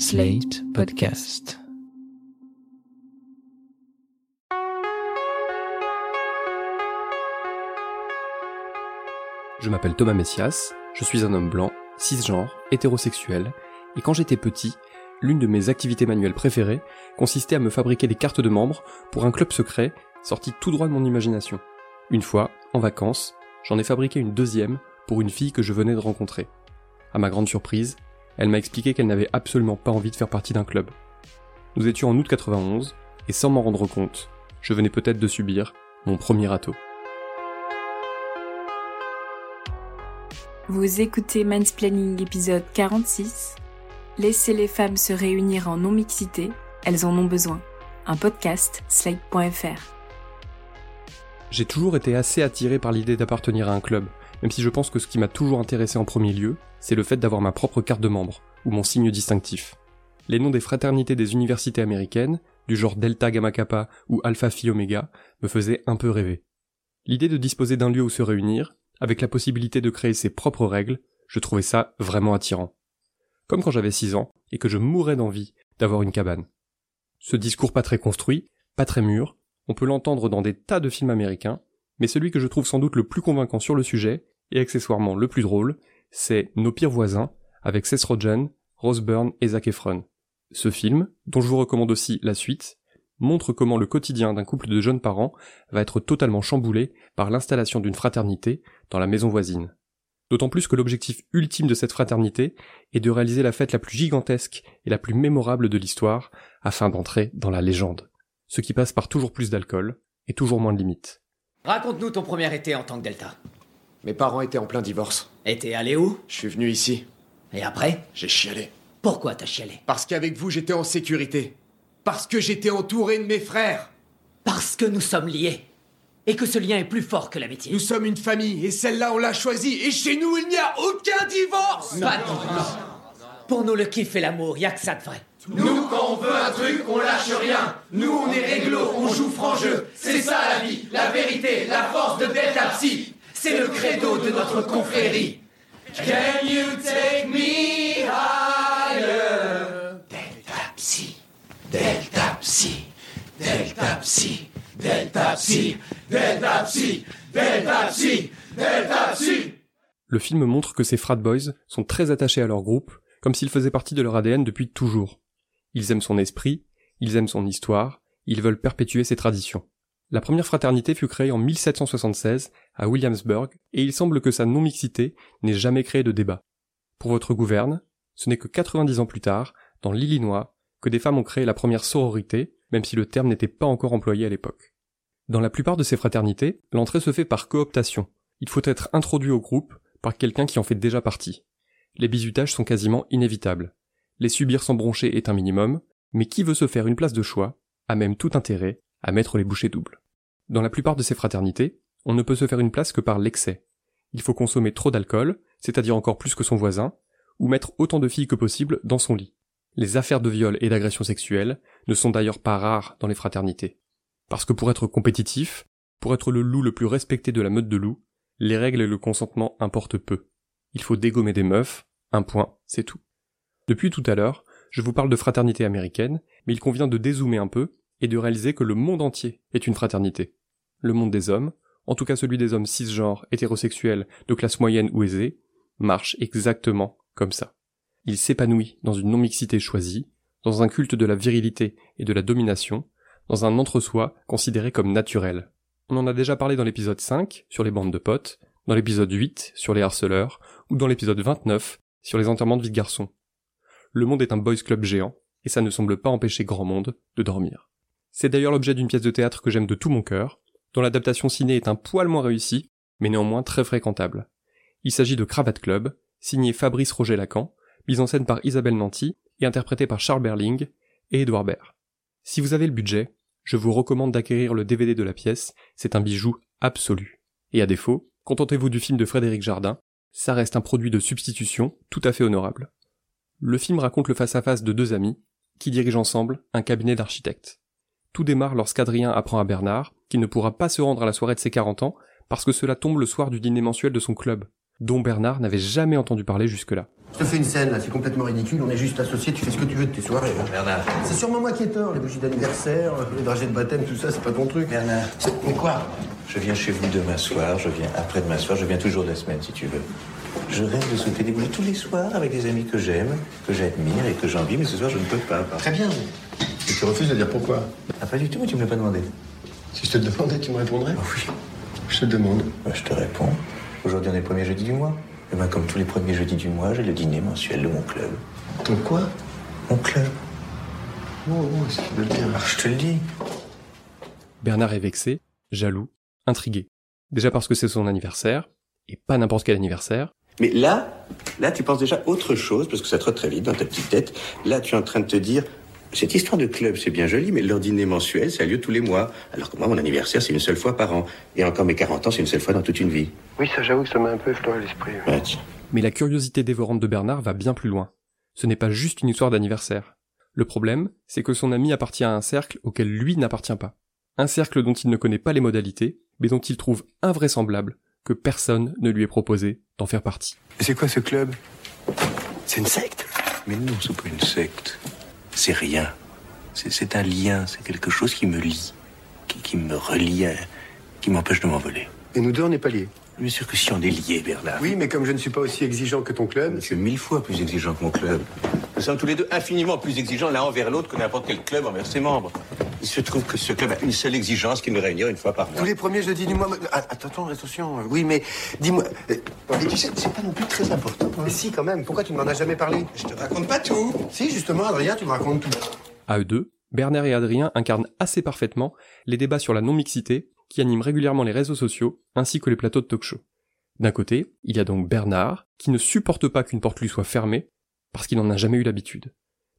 Slate Podcast. Je m'appelle Thomas Messias, je suis un homme blanc, cisgenre, hétérosexuel, et quand j'étais petit, l'une de mes activités manuelles préférées consistait à me fabriquer des cartes de membres pour un club secret sorti tout droit de mon imagination. Une fois, en vacances, j'en ai fabriqué une deuxième pour une fille que je venais de rencontrer. À ma grande surprise, elle m'a expliqué qu'elle n'avait absolument pas envie de faire partie d'un club. Nous étions en août 91, et sans m'en rendre compte, je venais peut-être de subir mon premier râteau. Vous écoutez Mansplaining épisode 46. Laissez les femmes se réunir en non-mixité, elles en ont besoin. Un podcast, slate.fr. J'ai toujours été assez attiré par l'idée d'appartenir à un club, même si je pense que ce qui m'a toujours intéressé en premier lieu, c'est le fait d'avoir ma propre carte de membre, ou mon signe distinctif. Les noms des fraternités des universités américaines, du genre Delta Gamma Kappa ou Alpha Phi Omega, me faisaient un peu rêver. L'idée de disposer d'un lieu où se réunir, avec la possibilité de créer ses propres règles, je trouvais ça vraiment attirant. Comme quand j'avais 6 ans, et que je mourais d'envie d'avoir une cabane. Ce discours pas très construit, pas très mûr, on peut l'entendre dans des tas de films américains, mais celui que je trouve sans doute le plus convaincant sur le sujet, et accessoirement le plus drôle, c'est Nos pires voisins, avec Seth Rogen, Rose Byrne et Zac Efron. Ce film, dont je vous recommande aussi la suite, montre comment le quotidien d'un couple de jeunes parents va être totalement chamboulé par l'installation d'une fraternité dans la maison voisine. D'autant plus que l'objectif ultime de cette fraternité est de réaliser la fête la plus gigantesque et la plus mémorable de l'histoire afin d'entrer dans la légende. Ce qui passe par toujours plus d'alcool et toujours moins de limites. Raconte-nous ton premier été en tant que Delta. Mes parents étaient en plein divorce. Et t'es allé où Je suis venu ici. Et après J'ai chialé. Pourquoi t'as chialé Parce qu'avec vous, j'étais en sécurité. Parce que j'étais entouré de mes frères. Parce que nous sommes liés. Et que ce lien est plus fort que l'amitié. Nous sommes une famille, et celle-là, on l'a choisie. Et chez nous, il n'y a aucun divorce Pas de divorce. Pour nous, le kiff et l'amour, y a que ça de vrai. Nous, quand on veut un truc, on lâche rien. Nous, on est réglo, on joue franc jeu. C'est ça la vie, la vérité, la force de Delta Psy. C'est le credo de notre confrérie. Can you take me higher? Delta Psy, Delta Psy, Delta Psy, Delta Psy, Delta Psy, Delta Psy, Delta Psy. Le film montre que ces frat boys sont très attachés à leur groupe, comme s'ils faisaient partie de leur ADN depuis toujours. Ils aiment son esprit, ils aiment son histoire, ils veulent perpétuer ses traditions. La première fraternité fut créée en 1776 à Williamsburg, et il semble que sa non-mixité n'ait jamais créé de débat. Pour votre gouverne, ce n'est que 90 ans plus tard, dans l'Illinois, que des femmes ont créé la première sororité, même si le terme n'était pas encore employé à l'époque. Dans la plupart de ces fraternités, l'entrée se fait par cooptation. Il faut être introduit au groupe par quelqu'un qui en fait déjà partie. Les bizutages sont quasiment inévitables. Les subir sans broncher est un minimum, mais qui veut se faire une place de choix a même tout intérêt à mettre les bouchées doubles. Dans la plupart de ces fraternités, on ne peut se faire une place que par l'excès. Il faut consommer trop d'alcool, c'est-à-dire encore plus que son voisin, ou mettre autant de filles que possible dans son lit. Les affaires de viol et d'agression sexuelle ne sont d'ailleurs pas rares dans les fraternités. Parce que pour être compétitif, pour être le loup le plus respecté de la meute de loups, les règles et le consentement importent peu. Il faut dégommer des meufs, un point, c'est tout. Depuis tout à l'heure, je vous parle de fraternité américaine, mais il convient de dézoomer un peu et de réaliser que le monde entier est une fraternité. Le monde des hommes, en tout cas celui des hommes cisgenres, hétérosexuels, de classe moyenne ou aisée, marche exactement comme ça. Il s'épanouit dans une non-mixité choisie, dans un culte de la virilité et de la domination, dans un entre-soi considéré comme naturel. On en a déjà parlé dans l'épisode 5 sur les bandes de potes, dans l'épisode 8 sur les harceleurs, ou dans l'épisode 29 sur les enterrements de vie de garçons. Le monde est un boys club géant, et ça ne semble pas empêcher grand monde de dormir. C'est d'ailleurs l'objet d'une pièce de théâtre que j'aime de tout mon cœur, dont l'adaptation ciné est un poil moins réussie, mais néanmoins très fréquentable. Il s'agit de Cravate Club, signé Fabrice Roger Lacan, mise en scène par Isabelle Nanty et interprété par Charles Berling et Edouard Baird. Si vous avez le budget, je vous recommande d'acquérir le DVD de la pièce, c'est un bijou absolu. Et à défaut, contentez-vous du film de Frédéric Jardin, ça reste un produit de substitution tout à fait honorable. Le film raconte le face-à-face de deux amis, qui dirigent ensemble un cabinet d'architectes. Tout démarre lorsqu'Adrien apprend à Bernard qu'il ne pourra pas se rendre à la soirée de ses 40 ans parce que cela tombe le soir du dîner mensuel de son club, dont Bernard n'avait jamais entendu parler jusque-là. Je te fais une scène là, c'est complètement ridicule, on est juste associés, tu fais ce que tu veux de tes soirées. hein. Bernard. C'est sûrement moi qui ai tort, les bougies d'anniversaire, les dragées de baptême, tout ça, c'est pas ton truc. Bernard. C'est- Mais quoi? Je viens chez vous demain soir, je viens après demain soir, je viens toujours de la semaine si tu veux. Je rêve de sauter des bougies tous les soirs avec des amis que j'aime, que j'admire et que j'envie, mais ce soir je ne peux pas. Très bien. Et tu refuses de dire pourquoi Ah, pas du tout, mais tu me l'as pas demandé. Si je te le demandais, tu me répondrais Ah oui. Je te le demande. Bah, je te réponds. Aujourd'hui on est le premier jeudi du mois. Et ben, comme tous les premiers jeudis du mois, j'ai le dîner mensuel de mon club. Ton quoi? Mon club Oh, oh, c'est de le dire. Alors je te le dis. Bernard est vexé, jaloux, intrigué. Déjà parce que c'est son anniversaire, et pas n'importe quel anniversaire, Mais là, là, tu penses déjà autre chose, parce que ça trotte très vite dans ta petite tête. Là, tu es en train de te dire, cette histoire de club, c'est bien joli, mais leur dîner mensuel, ça a lieu tous les mois. Alors que moi, mon anniversaire, c'est une seule fois par an. Et encore mes 40 ans, c'est une seule fois dans toute une vie. Oui, ça, j'avoue que ça m'a un peu effleuré l'esprit. Ouais, mais la curiosité dévorante de Bernard va bien plus loin. Ce n'est pas juste une histoire d'anniversaire. Le problème, c'est que son ami appartient à un cercle auquel lui n'appartient pas. Un cercle dont il ne connaît pas les modalités, mais dont il trouve invraisemblable que personne ne lui ait proposé d'en faire partie. Et c'est quoi ce club? C'est une secte Mais non, c'est pas une secte. C'est rien. C'est un lien, c'est quelque chose qui me lie, qui, me relie, qui m'empêche de m'envoler. Et nous deux, on n'est pas liés. Bien sûr que si on est liés, Bernard. Oui, mais comme je ne suis pas aussi exigeant que ton club, Je suis mille fois plus exigeant que mon club. Nous sommes tous les deux infiniment plus exigeants l'un envers l'autre que n'importe quel club envers ses membres. Il se trouve que ce club a une seule exigence qui nous réunir une fois par mois. tous les premiers jeudis du mois. Ah, Attends, attends, attention. Oui, mais dis-moi. euh, Mais tu sais, c'est pas non plus très important. Mais si, quand même. Pourquoi tu ne m'en as jamais parlé? Je te raconte pas tout. Si, justement, Adrien, tu me racontes tout. À eux deux, Bernard et Adrien incarnent assez parfaitement les débats sur la non-mixité qui animent régulièrement les réseaux sociaux ainsi que les plateaux de talk-show. D'un côté, il y a donc Bernard, qui ne supporte pas qu'une porte lui soit fermée, parce qu'il n'en a jamais eu l'habitude.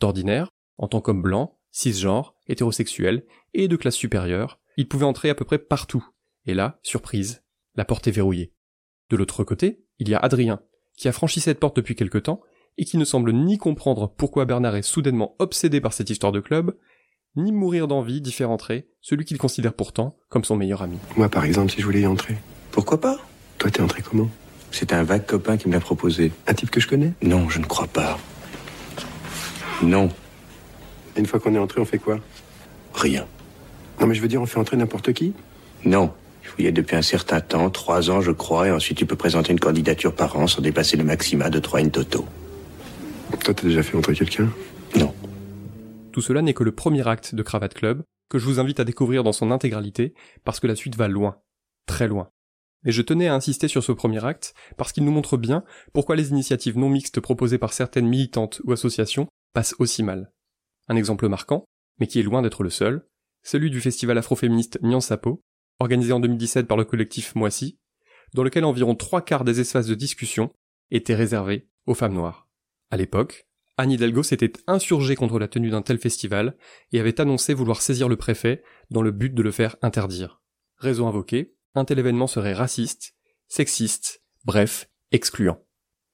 D'ordinaire, en tant qu'homme blanc, cisgenre, hétérosexuel et de classe supérieure, il pouvait entrer à peu près partout. Et là, surprise, la porte est verrouillée. De l'autre côté, il y a Adrien, qui a franchi cette porte depuis quelque temps et qui ne semble ni comprendre pourquoi Bernard est soudainement obsédé par cette histoire de club, ni mourir d'envie d'y faire entrer celui qu'il considère pourtant comme son meilleur ami. Moi, par exemple, si je voulais y entrer. Pourquoi pas? Toi, t'es entré comment? C'est un vague copain qui me l'a proposé. Un type que je connais? Non, je ne crois pas. Non, Et Une fois qu'on est entré, on fait quoi? Rien. Non, mais je veux dire, on fait entrer n'importe qui? Non. Il faut y être depuis un certain temps, trois ans je crois, et ensuite tu peux présenter une candidature par an sans dépasser le maxima de trois in toto. Toi, t'as déjà fait entrer quelqu'un? Tout cela n'est que le premier acte de Cravate Club, que je vous invite à découvrir dans son intégralité, parce que la suite va loin, très loin. Et je tenais à insister sur ce premier acte, parce qu'il nous montre bien pourquoi les initiatives non mixtes proposées par certaines militantes ou associations passent aussi mal. Un exemple marquant, mais qui est loin d'être le seul, celui du festival afroféministe Nyan Sapo, organisé en 2017 par le collectif Moissy, dans lequel environ trois quarts des espaces de discussion étaient réservés aux femmes noires. À l'époque, Anne Hidalgo s'était insurgée contre la tenue d'un tel festival et avait annoncé vouloir saisir le préfet dans le but de le faire interdire. Raison invoquée, un tel événement serait raciste, sexiste, bref, excluant.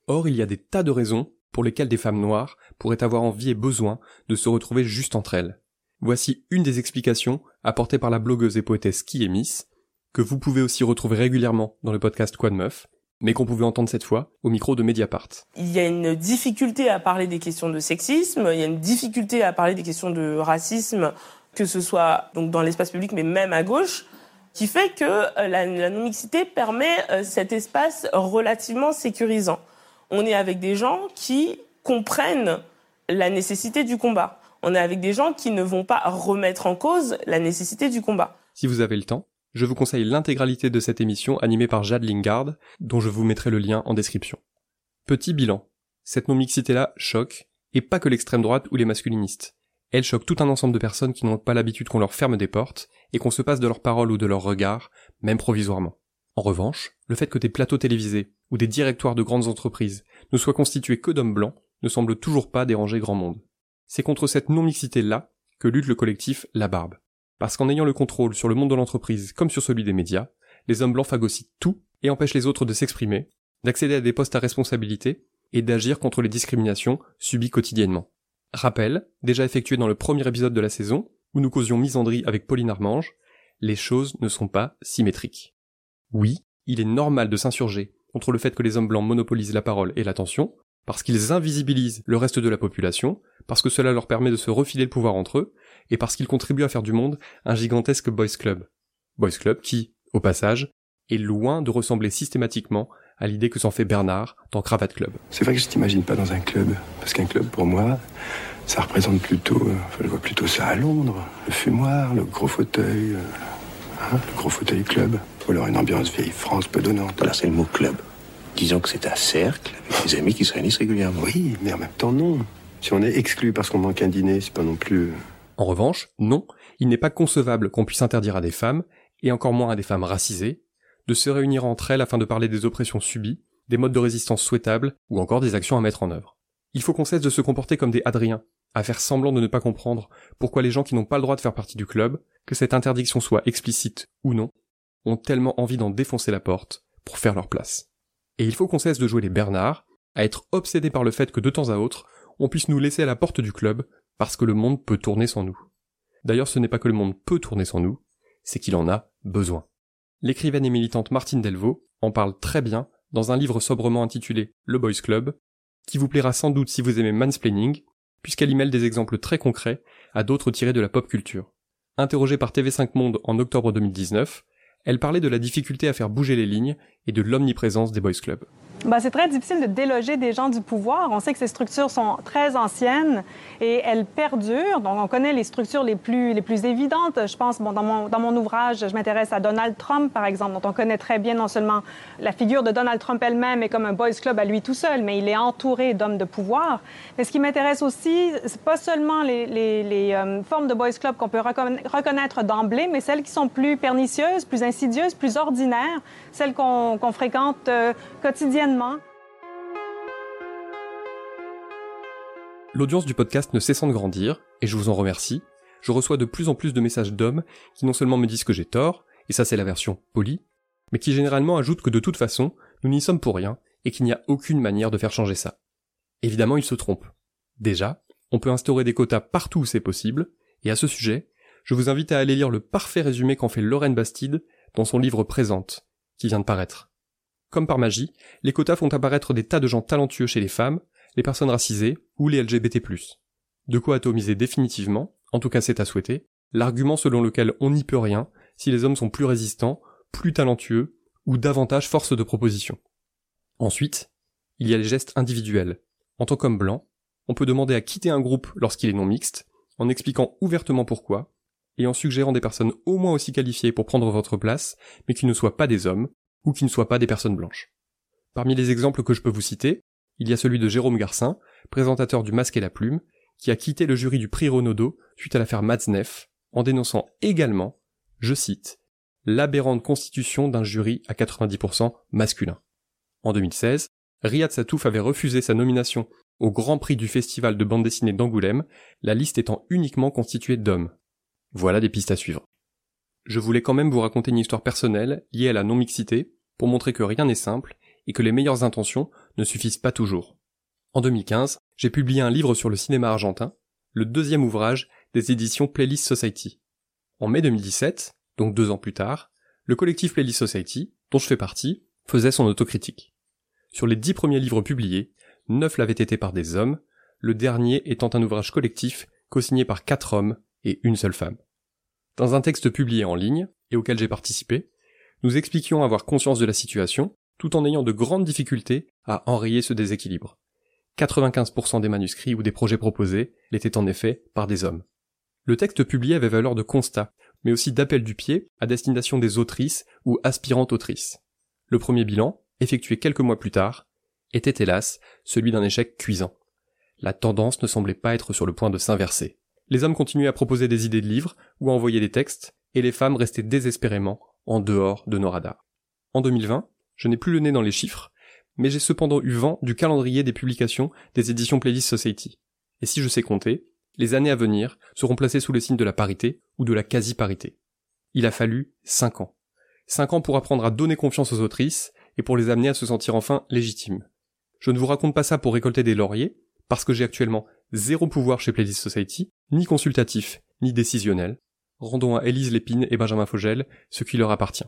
Or, il y a des tas de raisons pour lesquelles des femmes noires pourraient avoir envie et besoin de se retrouver juste entre elles. Voici une des explications apportées par la blogueuse et poétesse Qui est Miss, que vous pouvez aussi retrouver régulièrement dans le podcast Quoi de Meuf, mais qu'on pouvait entendre cette fois au micro de Mediapart. Il y a une difficulté à parler des questions de sexisme, il y a une difficulté à parler des questions de racisme, que ce soit donc dans l'espace public, mais même à gauche, qui fait que euh, la, la non-mixité permet euh, cet espace relativement sécurisant. On est avec des gens qui comprennent la nécessité du combat. On est avec des gens qui ne vont pas remettre en cause la nécessité du combat. Si vous avez le temps, je vous conseille l'intégralité de cette émission animée par Jade Lingard, dont je vous mettrai le lien en description. Petit bilan. Cette non-mixité-là choque, et pas que l'extrême droite ou les masculinistes. Elle choque tout un ensemble de personnes qui n'ont pas l'habitude qu'on leur ferme des portes, et qu'on se passe de leurs paroles ou de leurs regards, même provisoirement. En revanche, le fait que des plateaux télévisés ou des directoires de grandes entreprises ne soient constitués que d'hommes blancs ne semble toujours pas déranger grand monde. C'est contre cette non-mixité-là que lutte le collectif La Barbe. Parce qu'en ayant le contrôle sur le monde de l'entreprise comme sur celui des médias, les hommes blancs phagocytent tout et empêchent les autres de s'exprimer, d'accéder à des postes à responsabilité et d'agir contre les discriminations subies quotidiennement. Rappel, déjà effectué dans le premier épisode de la saison, où nous causions misandrie avec Pauline Armange, les choses ne sont pas symétriques. Oui, il est normal de s'insurger contre le fait que les hommes blancs monopolisent la parole et l'attention, parce qu'ils invisibilisent le reste de la population, parce que cela leur permet de se refiler le pouvoir entre eux, et parce qu'ils contribuent à faire du monde un gigantesque boys club. Boys club qui, au passage, est loin de ressembler systématiquement à l'idée que s'en fait Bernard dans Cravate Club. C'est vrai que je t'imagine pas dans un club, parce qu'un club pour moi, ça représente plutôt, euh, je vois plutôt ça à Londres, le fumoir, le gros fauteuil, euh, hein, le gros fauteuil club, ou alors une ambiance vieille France peu donnante. Voilà, c'est le mot club. Disons que c'est un cercle avec des amis qui se réunissent régulièrement. Oui, mais en même temps non. Si on est exclu parce qu'on manque un dîner, c'est pas non plus. En revanche, non, il n'est pas concevable qu'on puisse interdire à des femmes, et encore moins à des femmes racisées, de se réunir entre elles afin de parler des oppressions subies, des modes de résistance souhaitables, ou encore des actions à mettre en œuvre. Il faut qu'on cesse de se comporter comme des Adriens, à faire semblant de ne pas comprendre pourquoi les gens qui n'ont pas le droit de faire partie du club, que cette interdiction soit explicite ou non, ont tellement envie d'en défoncer la porte pour faire leur place. Et il faut qu'on cesse de jouer les Bernards, à être obsédés par le fait que de temps à autre, on puisse nous laisser à la porte du club parce que le monde peut tourner sans nous. D'ailleurs, ce n'est pas que le monde peut tourner sans nous, c'est qu'il en a besoin. L'écrivaine et militante Martine Delvaux en parle très bien dans un livre sobrement intitulé Le Boys Club, qui vous plaira sans doute si vous aimez mansplaining, puisqu'elle y mêle des exemples très concrets à d'autres tirés de la pop culture. Interrogée par TV5 Monde en octobre 2019, elle parlait de la difficulté à faire bouger les lignes et de l'omniprésence des boys clubs. Ben, c'est très difficile de déloger des gens du pouvoir. On sait que ces structures sont très anciennes et elles perdurent. Donc, on connaît les structures les plus, les plus évidentes. Je pense, bon, dans, mon, dans mon ouvrage, je m'intéresse à Donald Trump, par exemple, dont on connaît très bien non seulement la figure de Donald Trump elle-même est comme un boys club à lui tout seul, mais il est entouré d'hommes de pouvoir. Mais ce qui m'intéresse aussi, c'est pas seulement les, les, euh, formes de boys club qu'on peut reconnaître d'emblée, mais celles qui sont plus pernicieuses, plus insidieuses, plus ordinaires, celles qu'on qu fréquente euh, quotidiennement L'audience du podcast ne cessant de grandir, et je vous en remercie, je reçois de plus en plus de messages d'hommes qui non seulement me disent que j'ai tort, et ça c'est la version polie, mais qui généralement ajoutent que de toute façon, nous n'y sommes pour rien, et qu'il n'y a aucune manière de faire changer ça. Évidemment, ils se trompent. Déjà, on peut instaurer des quotas partout où c'est possible, et à ce sujet, je vous invite à aller lire le parfait résumé qu'en fait Lorraine Bastide dans son livre Présente, qui vient de paraître. Comme par magie, les quotas font apparaître des tas de gens talentueux chez les femmes, les personnes racisées ou les LGBT+. De quoi atomiser définitivement, en tout cas c'est à souhaiter, l'argument selon lequel on n'y peut rien si les hommes sont plus résistants, plus talentueux ou davantage force de proposition. Ensuite, il y a les gestes individuels. En tant qu'homme blanc, on peut demander à quitter un groupe lorsqu'il est non mixte, en expliquant ouvertement pourquoi, et en suggérant des personnes au moins aussi qualifiées pour prendre votre place, mais qui ne soient pas des hommes, ou qui ne soient pas des personnes blanches. Parmi les exemples que je peux vous citer, il y a celui de Jérôme Garcin, présentateur du Masque et la Plume, qui a quitté le jury du prix Renaudot suite à l'affaire Matzneff, en dénonçant également, je cite, l'aberrante constitution d'un jury à 90% masculin. En 2016, Riyad Satouf avait refusé sa nomination au Grand Prix du Festival de bande dessinée d'Angoulême, la liste étant uniquement constituée d'hommes. Voilà des pistes à suivre. Je voulais quand même vous raconter une histoire personnelle liée à la non-mixité pour montrer que rien n'est simple et que les meilleures intentions ne suffisent pas toujours. En 2015, j'ai publié un livre sur le cinéma argentin, le deuxième ouvrage des éditions Playlist Society. En mai 2017, donc deux ans plus tard, le collectif Playlist Society, dont je fais partie, faisait son autocritique. Sur les dix premiers livres publiés, neuf l'avaient été par des hommes, le dernier étant un ouvrage collectif co-signé par quatre hommes et une seule femme. Dans un texte publié en ligne, et auquel j'ai participé, nous expliquions avoir conscience de la situation, tout en ayant de grandes difficultés à enrayer ce déséquilibre. 95% des manuscrits ou des projets proposés l'étaient en effet par des hommes. Le texte publié avait valeur de constat, mais aussi d'appel du pied à destination des autrices ou aspirantes autrices. Le premier bilan, effectué quelques mois plus tard, était hélas celui d'un échec cuisant. La tendance ne semblait pas être sur le point de s'inverser. Les hommes continuaient à proposer des idées de livres ou à envoyer des textes, et les femmes restaient désespérément en dehors de nos radars. En 2020, je n'ai plus le nez dans les chiffres, mais j'ai cependant eu vent du calendrier des publications des éditions Playlist Society. Et si je sais compter, les années à venir seront placées sous le signe de la parité ou de la quasi-parité. Il a fallu cinq ans. Cinq ans pour apprendre à donner confiance aux autrices et pour les amener à se sentir enfin légitimes. Je ne vous raconte pas ça pour récolter des lauriers, parce que j'ai actuellement zéro pouvoir chez Playlist Society, ni consultatif, ni décisionnel. Rendons à Élise Lépine et Benjamin Fogel ce qui leur appartient.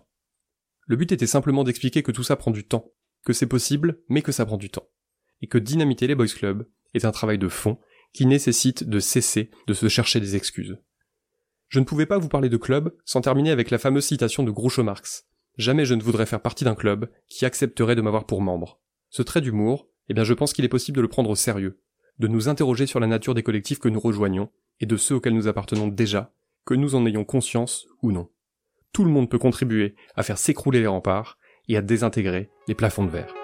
Le but était simplement d'expliquer que tout ça prend du temps, que c'est possible, mais que ça prend du temps. et que dynamiter les boys clubs est un travail de fond qui nécessite de cesser de se chercher des excuses. Je ne pouvais pas vous parler de club sans terminer avec la fameuse citation de Groucho Marx. Jamais je ne voudrais faire partie d'un club qui accepterait de m'avoir pour membre. Ce trait d'humour, eh bien je pense qu'il est possible de le prendre au sérieux, de nous interroger sur la nature des collectifs que nous rejoignons et de ceux auxquels nous appartenons déjà, que nous en ayons conscience ou non. Tout le monde peut contribuer à faire s'écrouler les remparts et à désintégrer les plafonds de verre.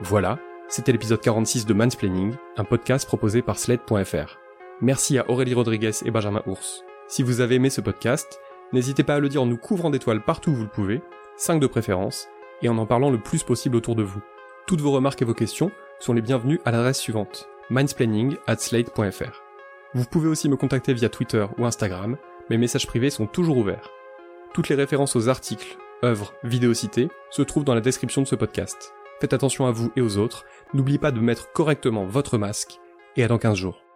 Voilà, c'était l'épisode 46 de Mansplaining, un podcast proposé par Sled.fr. Merci à Aurélie Rodriguez et Benjamin Ours. Si vous avez aimé ce podcast, n'hésitez pas à le dire en nous couvrant d'étoiles partout où vous le pouvez, 5 de préférence, et en en parlant le plus possible autour de vous. Toutes vos remarques et vos questions sont les bienvenues à l'adresse suivante, mindsplaining at slate.fr. Vous pouvez aussi me contacter via Twitter ou Instagram, mes messages privés sont toujours ouverts. Toutes les références aux articles, œuvres, vidéos citées se trouvent dans la description de ce podcast. Faites attention à vous et aux autres, n'oubliez pas de mettre correctement votre masque, et à dans 15 jours.